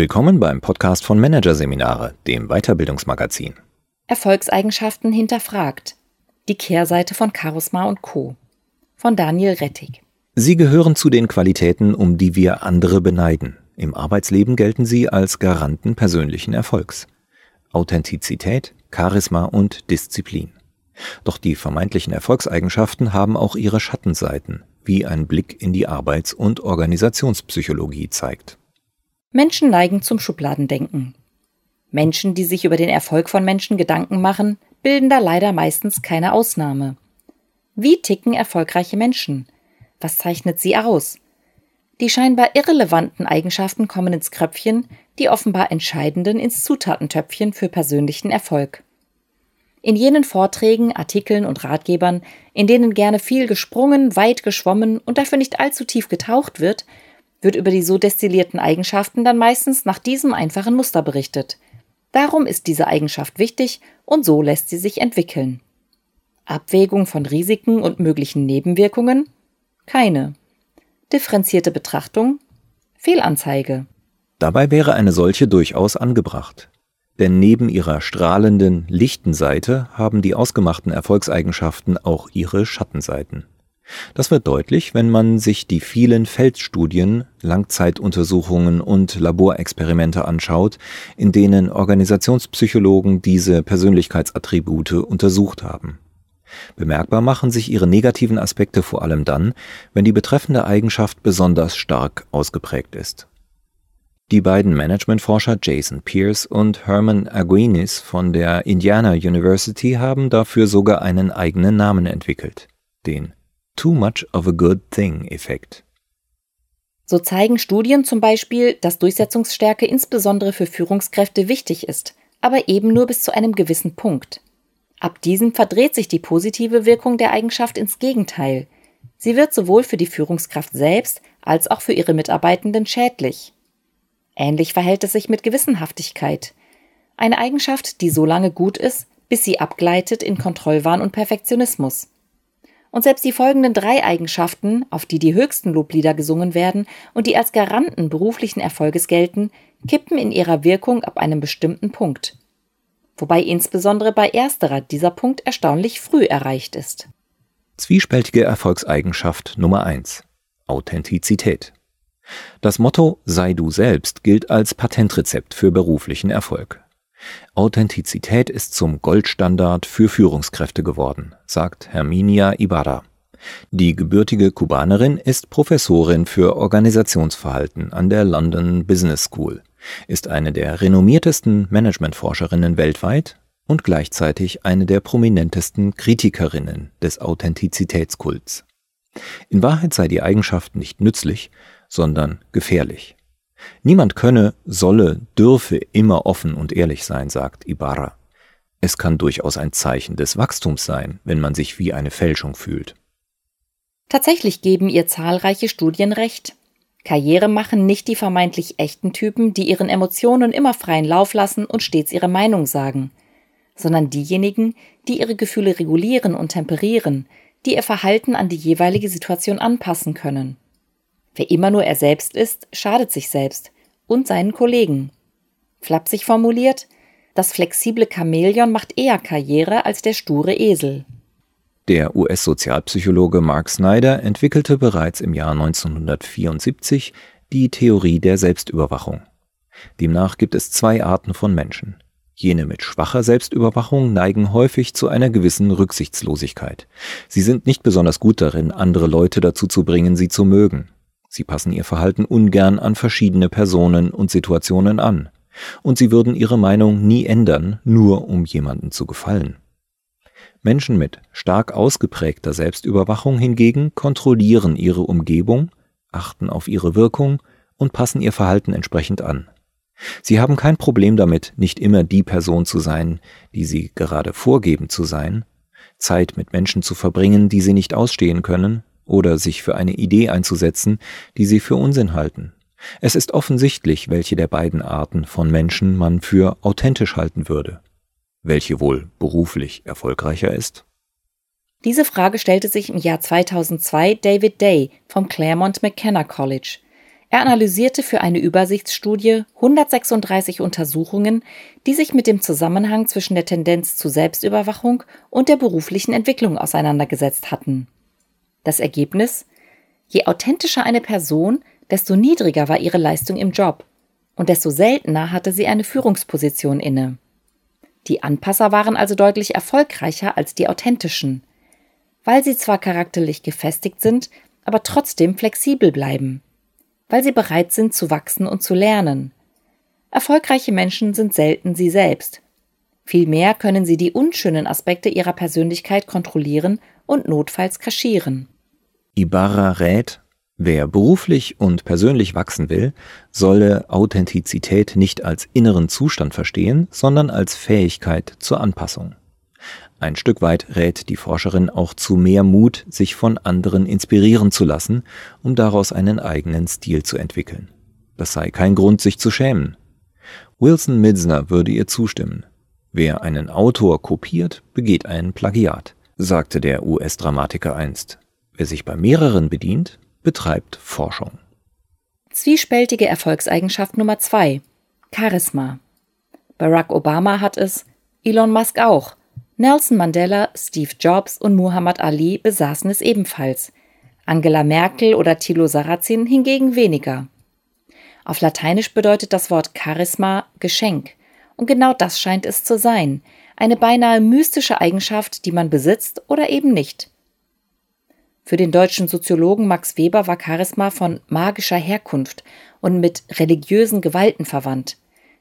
Willkommen beim Podcast von Managerseminare, dem Weiterbildungsmagazin. Erfolgseigenschaften hinterfragt. Die Kehrseite von Charisma und Co. Von Daniel Rettig. Sie gehören zu den Qualitäten, um die wir andere beneiden. Im Arbeitsleben gelten sie als Garanten persönlichen Erfolgs. Authentizität, Charisma und Disziplin. Doch die vermeintlichen Erfolgseigenschaften haben auch ihre Schattenseiten, wie ein Blick in die Arbeits- und Organisationspsychologie zeigt. Menschen neigen zum Schubladendenken. Menschen, die sich über den Erfolg von Menschen Gedanken machen, bilden da leider meistens keine Ausnahme. Wie ticken erfolgreiche Menschen? Was zeichnet sie aus? Die scheinbar irrelevanten Eigenschaften kommen ins Kröpfchen, die offenbar entscheidenden ins Zutatentöpfchen für persönlichen Erfolg. In jenen Vorträgen, Artikeln und Ratgebern, in denen gerne viel gesprungen, weit geschwommen und dafür nicht allzu tief getaucht wird, wird über die so destillierten Eigenschaften dann meistens nach diesem einfachen Muster berichtet. Darum ist diese Eigenschaft wichtig und so lässt sie sich entwickeln. Abwägung von Risiken und möglichen Nebenwirkungen? Keine. Differenzierte Betrachtung? Fehlanzeige. Dabei wäre eine solche durchaus angebracht. Denn neben ihrer strahlenden, lichten Seite haben die ausgemachten Erfolgseigenschaften auch ihre Schattenseiten. Das wird deutlich, wenn man sich die vielen Feldstudien, Langzeituntersuchungen und Laborexperimente anschaut, in denen Organisationspsychologen diese Persönlichkeitsattribute untersucht haben. Bemerkbar machen sich ihre negativen Aspekte vor allem dann, wenn die betreffende Eigenschaft besonders stark ausgeprägt ist. Die beiden Managementforscher Jason Pierce und Herman Aguinis von der Indiana University haben dafür sogar einen eigenen Namen entwickelt, den Too Much of a Good Thing Effekt. So zeigen Studien zum Beispiel, dass Durchsetzungsstärke insbesondere für Führungskräfte wichtig ist, aber eben nur bis zu einem gewissen Punkt. Ab diesem verdreht sich die positive Wirkung der Eigenschaft ins Gegenteil. Sie wird sowohl für die Führungskraft selbst als auch für ihre Mitarbeitenden schädlich. Ähnlich verhält es sich mit Gewissenhaftigkeit. Eine Eigenschaft, die so lange gut ist, bis sie abgleitet in Kontrollwahn und Perfektionismus. Und selbst die folgenden drei Eigenschaften, auf die die höchsten Loblieder gesungen werden und die als Garanten beruflichen Erfolges gelten, kippen in ihrer Wirkung ab einem bestimmten Punkt. Wobei insbesondere bei ersterer dieser Punkt erstaunlich früh erreicht ist. Zwiespältige Erfolgseigenschaft Nummer eins: Authentizität. Das Motto Sei du selbst gilt als Patentrezept für beruflichen Erfolg. Authentizität ist zum Goldstandard für Führungskräfte geworden, sagt Herminia Ibarra. Die gebürtige Kubanerin ist Professorin für Organisationsverhalten an der London Business School, ist eine der renommiertesten Managementforscherinnen weltweit und gleichzeitig eine der prominentesten Kritikerinnen des Authentizitätskults. In Wahrheit sei die Eigenschaft nicht nützlich, sondern gefährlich. Niemand könne, solle, dürfe immer offen und ehrlich sein, sagt Ibarra. Es kann durchaus ein Zeichen des Wachstums sein, wenn man sich wie eine Fälschung fühlt. Tatsächlich geben ihr zahlreiche Studien recht. Karriere machen nicht die vermeintlich echten Typen, die ihren Emotionen immer freien Lauf lassen und stets ihre Meinung sagen, sondern diejenigen, die ihre Gefühle regulieren und temperieren, die ihr Verhalten an die jeweilige Situation anpassen können. Wer immer nur er selbst ist, schadet sich selbst und seinen Kollegen. Flapsig formuliert, das flexible Chamäleon macht eher Karriere als der sture Esel. Der US-Sozialpsychologe Mark Snyder entwickelte bereits im Jahr 1974 die Theorie der Selbstüberwachung. Demnach gibt es zwei Arten von Menschen. Jene mit schwacher Selbstüberwachung neigen häufig zu einer gewissen Rücksichtslosigkeit. Sie sind nicht besonders gut darin, andere Leute dazu zu bringen, sie zu mögen. Sie passen ihr Verhalten ungern an verschiedene Personen und Situationen an, und sie würden ihre Meinung nie ändern, nur um jemanden zu gefallen. Menschen mit stark ausgeprägter Selbstüberwachung hingegen kontrollieren ihre Umgebung, achten auf ihre Wirkung und passen ihr Verhalten entsprechend an. Sie haben kein Problem damit, nicht immer die Person zu sein, die sie gerade vorgeben zu sein, Zeit mit Menschen zu verbringen, die sie nicht ausstehen können, oder sich für eine Idee einzusetzen, die sie für Unsinn halten. Es ist offensichtlich, welche der beiden Arten von Menschen man für authentisch halten würde. Welche wohl beruflich erfolgreicher ist? Diese Frage stellte sich im Jahr 2002 David Day vom Claremont McKenna College. Er analysierte für eine Übersichtsstudie 136 Untersuchungen, die sich mit dem Zusammenhang zwischen der Tendenz zu Selbstüberwachung und der beruflichen Entwicklung auseinandergesetzt hatten. Das Ergebnis? Je authentischer eine Person, desto niedriger war ihre Leistung im Job und desto seltener hatte sie eine Führungsposition inne. Die Anpasser waren also deutlich erfolgreicher als die authentischen, weil sie zwar charakterlich gefestigt sind, aber trotzdem flexibel bleiben weil sie bereit sind zu wachsen und zu lernen. Erfolgreiche Menschen sind selten sie selbst. Vielmehr können sie die unschönen Aspekte ihrer Persönlichkeit kontrollieren und notfalls kaschieren. Ibarra rät, wer beruflich und persönlich wachsen will, solle Authentizität nicht als inneren Zustand verstehen, sondern als Fähigkeit zur Anpassung. Ein Stück weit rät die Forscherin auch zu mehr Mut, sich von anderen inspirieren zu lassen, um daraus einen eigenen Stil zu entwickeln. Das sei kein Grund, sich zu schämen. Wilson Midsner würde ihr zustimmen. Wer einen Autor kopiert, begeht ein Plagiat, sagte der US-Dramatiker einst. Wer sich bei mehreren bedient, betreibt Forschung. Zwiespältige Erfolgseigenschaft Nummer zwei: Charisma. Barack Obama hat es, Elon Musk auch. Nelson Mandela, Steve Jobs und Muhammad Ali besaßen es ebenfalls. Angela Merkel oder Thilo Sarrazin hingegen weniger. Auf Lateinisch bedeutet das Wort Charisma Geschenk. Und genau das scheint es zu sein. Eine beinahe mystische Eigenschaft, die man besitzt oder eben nicht. Für den deutschen Soziologen Max Weber war Charisma von magischer Herkunft und mit religiösen Gewalten verwandt.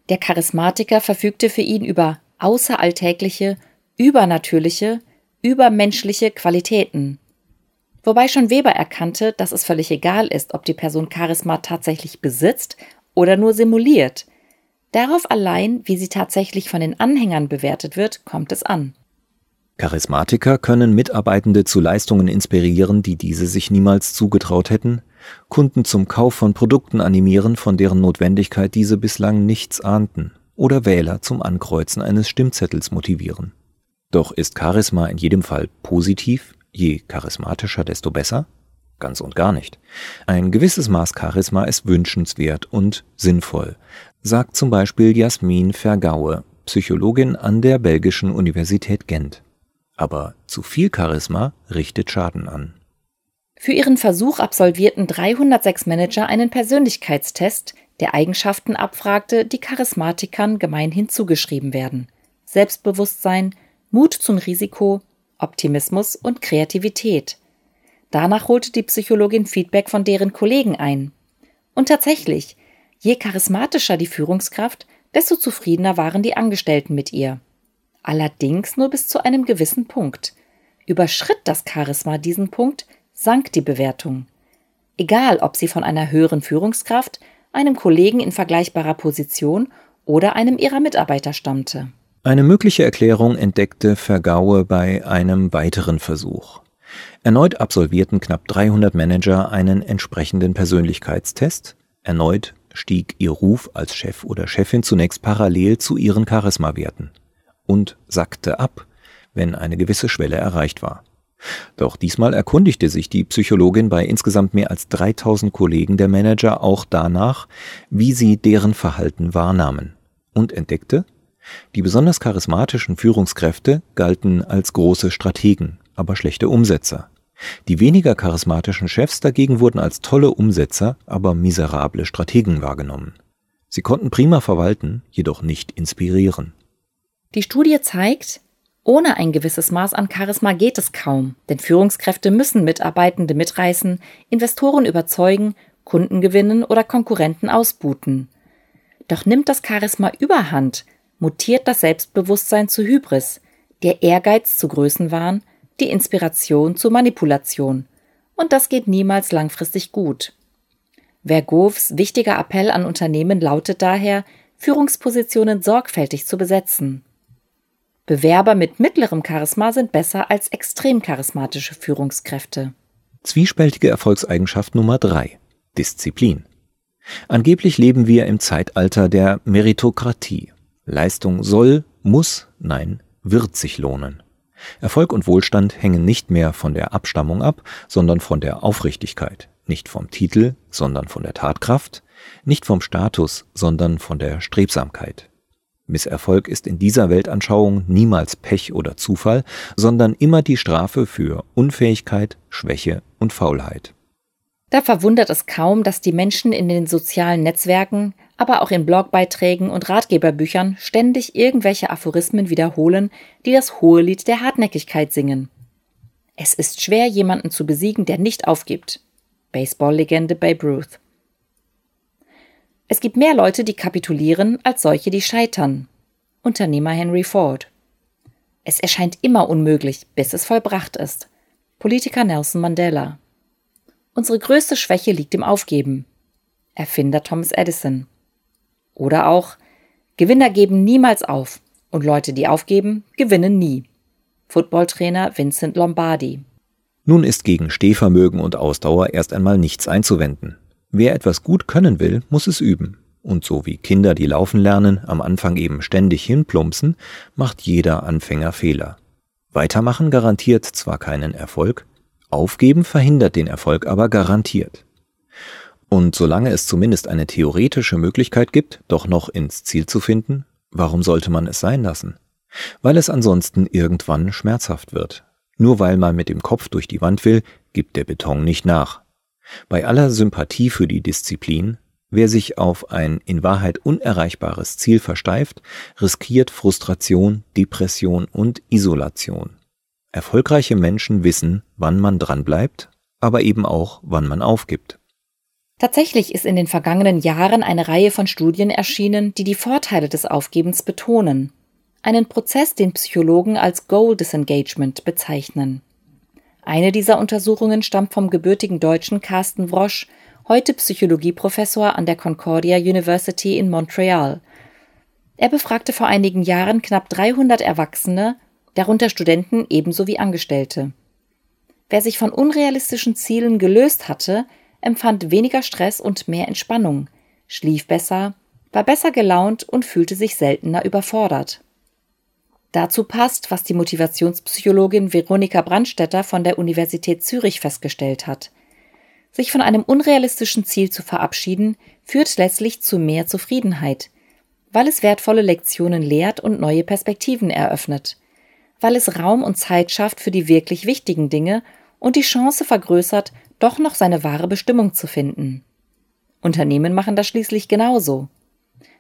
Der Charismatiker verfügte für ihn über außeralltägliche, übernatürliche, übermenschliche Qualitäten. Wobei schon Weber erkannte, dass es völlig egal ist, ob die Person Charisma tatsächlich besitzt oder nur simuliert. Darauf allein, wie sie tatsächlich von den Anhängern bewertet wird, kommt es an. Charismatiker können Mitarbeitende zu Leistungen inspirieren, die diese sich niemals zugetraut hätten, Kunden zum Kauf von Produkten animieren, von deren Notwendigkeit diese bislang nichts ahnten, oder Wähler zum Ankreuzen eines Stimmzettels motivieren. Doch ist Charisma in jedem Fall positiv? Je charismatischer, desto besser? Ganz und gar nicht. Ein gewisses Maß Charisma ist wünschenswert und sinnvoll, sagt zum Beispiel Jasmin Vergaue, Psychologin an der belgischen Universität Gent. Aber zu viel Charisma richtet Schaden an. Für ihren Versuch absolvierten 306 Manager einen Persönlichkeitstest, der Eigenschaften abfragte, die Charismatikern gemeinhin zugeschrieben werden. Selbstbewusstsein, Mut zum Risiko, Optimismus und Kreativität. Danach holte die Psychologin Feedback von deren Kollegen ein. Und tatsächlich, je charismatischer die Führungskraft, desto zufriedener waren die Angestellten mit ihr. Allerdings nur bis zu einem gewissen Punkt. Überschritt das Charisma diesen Punkt, sank die Bewertung. Egal, ob sie von einer höheren Führungskraft, einem Kollegen in vergleichbarer Position oder einem ihrer Mitarbeiter stammte. Eine mögliche Erklärung entdeckte Vergaue bei einem weiteren Versuch. Erneut absolvierten knapp 300 Manager einen entsprechenden Persönlichkeitstest. Erneut stieg ihr Ruf als Chef oder Chefin zunächst parallel zu ihren Charismawerten und sackte ab, wenn eine gewisse Schwelle erreicht war. Doch diesmal erkundigte sich die Psychologin bei insgesamt mehr als 3000 Kollegen der Manager auch danach, wie sie deren Verhalten wahrnahmen und entdeckte, die besonders charismatischen Führungskräfte galten als große Strategen, aber schlechte Umsetzer. Die weniger charismatischen Chefs dagegen wurden als tolle Umsetzer, aber miserable Strategen wahrgenommen. Sie konnten prima verwalten, jedoch nicht inspirieren. Die Studie zeigt, ohne ein gewisses Maß an Charisma geht es kaum, denn Führungskräfte müssen Mitarbeitende mitreißen, Investoren überzeugen, Kunden gewinnen oder Konkurrenten ausbuten. Doch nimmt das Charisma überhand, mutiert das Selbstbewusstsein zu Hybris, der Ehrgeiz zu Größenwahn, die Inspiration zu Manipulation. Und das geht niemals langfristig gut. Vergovs wichtiger Appell an Unternehmen lautet daher, Führungspositionen sorgfältig zu besetzen. Bewerber mit mittlerem Charisma sind besser als extrem charismatische Führungskräfte. Zwiespältige Erfolgseigenschaft Nummer drei: Disziplin. Angeblich leben wir im Zeitalter der Meritokratie. Leistung soll, muss, nein, wird sich lohnen. Erfolg und Wohlstand hängen nicht mehr von der Abstammung ab, sondern von der Aufrichtigkeit, nicht vom Titel, sondern von der Tatkraft, nicht vom Status, sondern von der Strebsamkeit. Misserfolg ist in dieser Weltanschauung niemals Pech oder Zufall, sondern immer die Strafe für Unfähigkeit, Schwäche und Faulheit. Da verwundert es kaum, dass die Menschen in den sozialen Netzwerken, aber auch in Blogbeiträgen und Ratgeberbüchern ständig irgendwelche Aphorismen wiederholen, die das hohe Lied der Hartnäckigkeit singen. Es ist schwer, jemanden zu besiegen, der nicht aufgibt. Baseball-Legende Babe Ruth. Es gibt mehr Leute, die kapitulieren, als solche, die scheitern. Unternehmer Henry Ford. Es erscheint immer unmöglich, bis es vollbracht ist. Politiker Nelson Mandela. Unsere größte Schwäche liegt im Aufgeben. Erfinder Thomas Edison. Oder auch Gewinner geben niemals auf und Leute, die aufgeben, gewinnen nie. Footballtrainer Vincent Lombardi. Nun ist gegen Stehvermögen und Ausdauer erst einmal nichts einzuwenden. Wer etwas gut können will, muss es üben. Und so wie Kinder, die laufen lernen, am Anfang eben ständig hinplumpsen, macht jeder Anfänger Fehler. Weitermachen garantiert zwar keinen Erfolg, aufgeben verhindert den Erfolg aber garantiert. Und solange es zumindest eine theoretische Möglichkeit gibt, doch noch ins Ziel zu finden, warum sollte man es sein lassen? Weil es ansonsten irgendwann schmerzhaft wird, nur weil man mit dem Kopf durch die Wand will, gibt der Beton nicht nach. Bei aller Sympathie für die Disziplin, wer sich auf ein in Wahrheit unerreichbares Ziel versteift, riskiert Frustration, Depression und Isolation. Erfolgreiche Menschen wissen, wann man dranbleibt, aber eben auch, wann man aufgibt. Tatsächlich ist in den vergangenen Jahren eine Reihe von Studien erschienen, die die Vorteile des Aufgebens betonen einen Prozess, den Psychologen als Goal Disengagement bezeichnen. Eine dieser Untersuchungen stammt vom gebürtigen Deutschen Carsten Wrosch, heute Psychologieprofessor an der Concordia University in Montreal. Er befragte vor einigen Jahren knapp 300 Erwachsene, darunter Studenten ebenso wie Angestellte. Wer sich von unrealistischen Zielen gelöst hatte, empfand weniger Stress und mehr Entspannung, schlief besser, war besser gelaunt und fühlte sich seltener überfordert. Dazu passt, was die Motivationspsychologin Veronika Brandstetter von der Universität Zürich festgestellt hat. Sich von einem unrealistischen Ziel zu verabschieden, führt letztlich zu mehr Zufriedenheit, weil es wertvolle Lektionen lehrt und neue Perspektiven eröffnet, weil es Raum und Zeit schafft für die wirklich wichtigen Dinge und die Chance vergrößert, doch noch seine wahre Bestimmung zu finden. Unternehmen machen das schließlich genauso.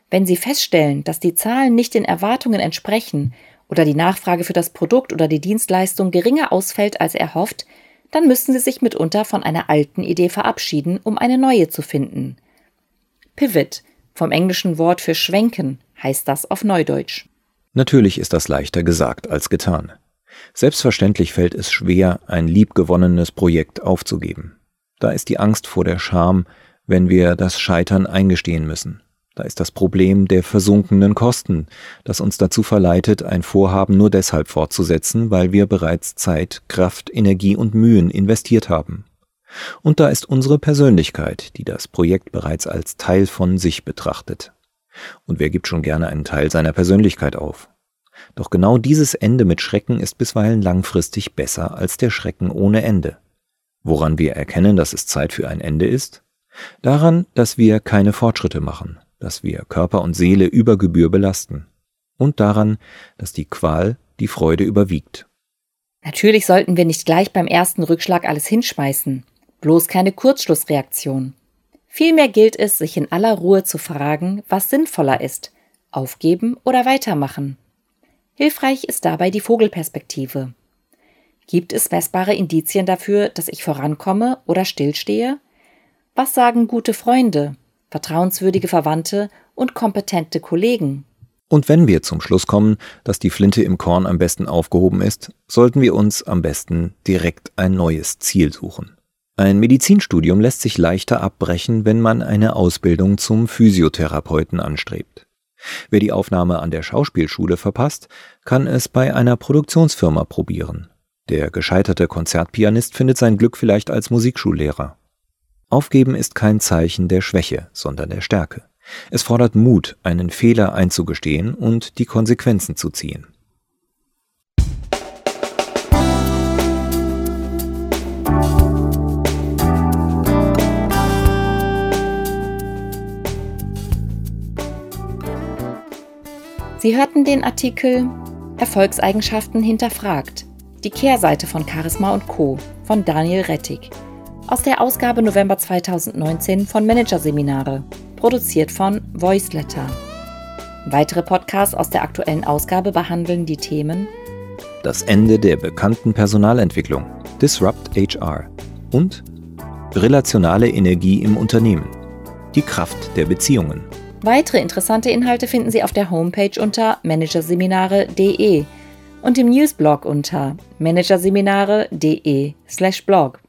Wenn sie feststellen, dass die Zahlen nicht den Erwartungen entsprechen oder die Nachfrage für das Produkt oder die Dienstleistung geringer ausfällt als erhofft, dann müssen sie sich mitunter von einer alten Idee verabschieden, um eine neue zu finden. Pivot, vom englischen Wort für schwenken, heißt das auf Neudeutsch. Natürlich ist das leichter gesagt als getan. Selbstverständlich fällt es schwer, ein liebgewonnenes Projekt aufzugeben. Da ist die Angst vor der Scham, wenn wir das Scheitern eingestehen müssen. Da ist das Problem der versunkenen Kosten, das uns dazu verleitet, ein Vorhaben nur deshalb fortzusetzen, weil wir bereits Zeit, Kraft, Energie und Mühen investiert haben. Und da ist unsere Persönlichkeit, die das Projekt bereits als Teil von sich betrachtet. Und wer gibt schon gerne einen Teil seiner Persönlichkeit auf? Doch genau dieses Ende mit Schrecken ist bisweilen langfristig besser als der Schrecken ohne Ende. Woran wir erkennen, dass es Zeit für ein Ende ist? Daran, dass wir keine Fortschritte machen, dass wir Körper und Seele über Gebühr belasten und daran, dass die Qual die Freude überwiegt. Natürlich sollten wir nicht gleich beim ersten Rückschlag alles hinschmeißen, bloß keine Kurzschlussreaktion. Vielmehr gilt es, sich in aller Ruhe zu fragen, was sinnvoller ist, aufgeben oder weitermachen. Hilfreich ist dabei die Vogelperspektive. Gibt es messbare Indizien dafür, dass ich vorankomme oder stillstehe? Was sagen gute Freunde, vertrauenswürdige Verwandte und kompetente Kollegen. Und wenn wir zum Schluss kommen, dass die Flinte im Korn am besten aufgehoben ist, sollten wir uns am besten direkt ein neues Ziel suchen. Ein Medizinstudium lässt sich leichter abbrechen, wenn man eine Ausbildung zum Physiotherapeuten anstrebt. Wer die Aufnahme an der Schauspielschule verpasst, kann es bei einer Produktionsfirma probieren. Der gescheiterte Konzertpianist findet sein Glück vielleicht als Musikschullehrer. Aufgeben ist kein Zeichen der Schwäche, sondern der Stärke. Es fordert Mut, einen Fehler einzugestehen und die Konsequenzen zu ziehen. Sie hörten den Artikel Erfolgseigenschaften hinterfragt. Die Kehrseite von Charisma und Co. von Daniel Rettig aus der Ausgabe November 2019 von Managerseminare, produziert von Voiceletter. Weitere Podcasts aus der aktuellen Ausgabe behandeln die Themen Das Ende der bekannten Personalentwicklung, Disrupt HR und Relationale Energie im Unternehmen, die Kraft der Beziehungen. Weitere interessante Inhalte finden Sie auf der Homepage unter managerseminare.de und im Newsblog unter managerseminare.de/blog.